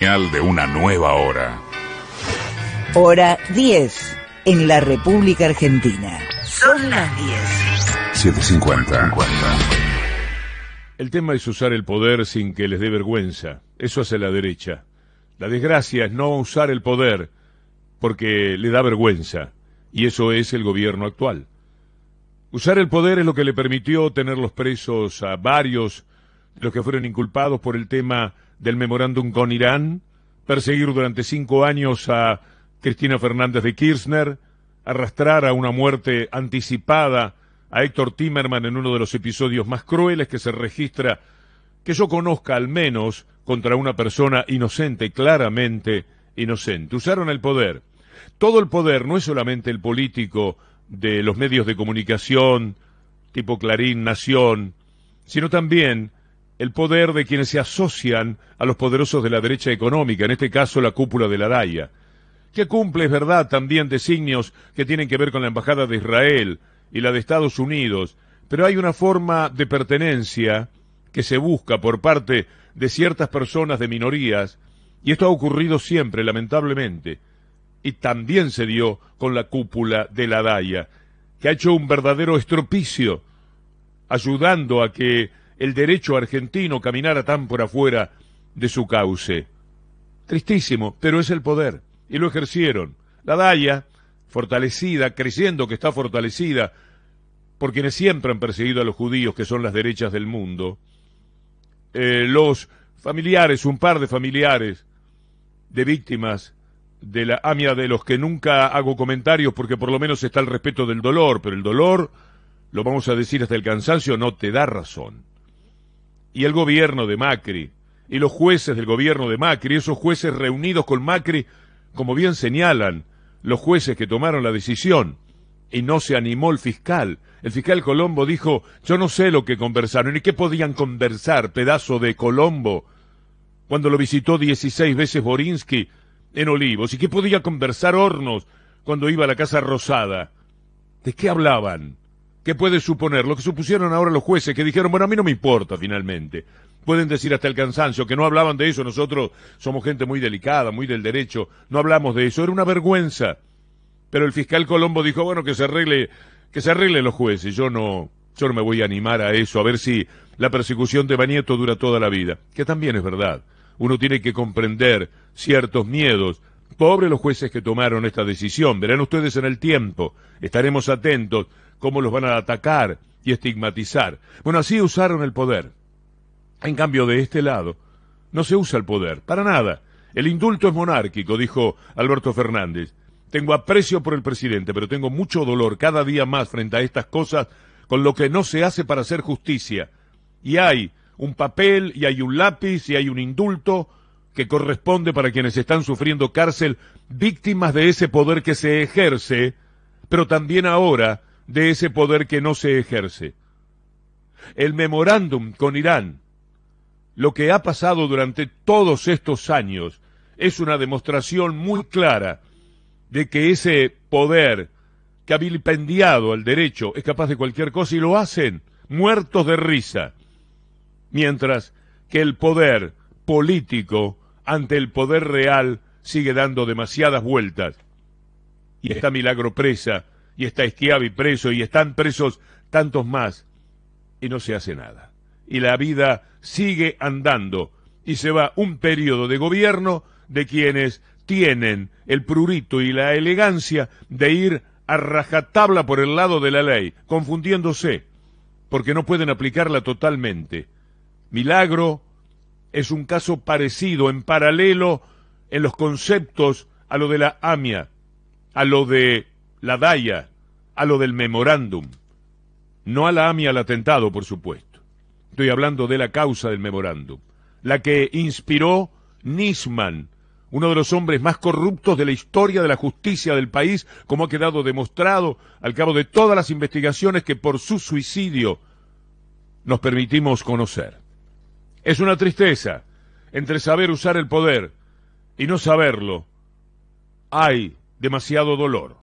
Señal de una nueva hora. Hora 10 en la República Argentina. Son las 10. 750. El tema es usar el poder sin que les dé vergüenza. Eso hace la derecha. La desgracia es no usar el poder porque le da vergüenza. Y eso es el gobierno actual. Usar el poder es lo que le permitió tener los presos a varios los que fueron inculpados por el tema del memorándum con Irán, perseguir durante cinco años a Cristina Fernández de Kirchner, arrastrar a una muerte anticipada a Héctor Timerman en uno de los episodios más crueles que se registra, que yo conozca al menos, contra una persona inocente, claramente inocente. Usaron el poder. Todo el poder no es solamente el político de los medios de comunicación, tipo Clarín, Nación, sino también el poder de quienes se asocian a los poderosos de la derecha económica, en este caso la cúpula de la DAIA, que cumple, es verdad, también designios que tienen que ver con la Embajada de Israel y la de Estados Unidos, pero hay una forma de pertenencia que se busca por parte de ciertas personas de minorías, y esto ha ocurrido siempre, lamentablemente, y también se dio con la cúpula de la DAIA, que ha hecho un verdadero estropicio, ayudando a que el derecho argentino caminara tan por afuera de su cauce. Tristísimo, pero es el poder, y lo ejercieron. La Daya, fortalecida, creyendo que está fortalecida, por quienes siempre han perseguido a los judíos, que son las derechas del mundo, eh, los familiares, un par de familiares de víctimas de la AMIA de los que nunca hago comentarios porque por lo menos está el respeto del dolor, pero el dolor, lo vamos a decir hasta el cansancio, no te da razón y el gobierno de Macri, y los jueces del gobierno de Macri, esos jueces reunidos con Macri, como bien señalan los jueces que tomaron la decisión, y no se animó el fiscal. El fiscal Colombo dijo, yo no sé lo que conversaron, y qué podían conversar, pedazo de Colombo, cuando lo visitó dieciséis veces Borinsky en Olivos, y qué podía conversar Hornos cuando iba a la Casa Rosada. ¿De qué hablaban? ¿Qué puede suponer? Lo que supusieron ahora los jueces que dijeron, bueno, a mí no me importa finalmente. Pueden decir hasta el cansancio que no hablaban de eso, nosotros somos gente muy delicada, muy del derecho, no hablamos de eso, era una vergüenza. Pero el fiscal Colombo dijo, bueno, que se arregle, que se arregle los jueces, yo no, yo no me voy a animar a eso, a ver si la persecución de Banieto dura toda la vida, que también es verdad. Uno tiene que comprender ciertos miedos. Pobres los jueces que tomaron esta decisión, verán ustedes en el tiempo, estaremos atentos cómo los van a atacar y estigmatizar. Bueno, así usaron el poder. En cambio, de este lado, no se usa el poder, para nada. El indulto es monárquico, dijo Alberto Fernández. Tengo aprecio por el presidente, pero tengo mucho dolor cada día más frente a estas cosas con lo que no se hace para hacer justicia. Y hay un papel, y hay un lápiz, y hay un indulto que corresponde para quienes están sufriendo cárcel, víctimas de ese poder que se ejerce, pero también ahora de ese poder que no se ejerce. El memorándum con Irán, lo que ha pasado durante todos estos años, es una demostración muy clara de que ese poder que ha vilipendiado al derecho es capaz de cualquier cosa y lo hacen muertos de risa. Mientras que el poder político ante el poder real sigue dando demasiadas vueltas. Y está Milagro presa y está Esquiavi preso y están presos tantos más y no se hace nada. Y la vida sigue andando y se va un periodo de gobierno de quienes tienen el prurito y la elegancia de ir a rajatabla por el lado de la ley, confundiéndose, porque no pueden aplicarla totalmente. Milagro es un caso parecido, en paralelo, en los conceptos a lo de la AMIA, a lo de la DAIA, a lo del memorándum. No a la AMI al atentado, por supuesto. Estoy hablando de la causa del memorándum. La que inspiró Nisman, uno de los hombres más corruptos de la historia de la justicia del país, como ha quedado demostrado al cabo de todas las investigaciones que por su suicidio nos permitimos conocer. Es una tristeza entre saber usar el poder y no saberlo. Hay demasiado dolor.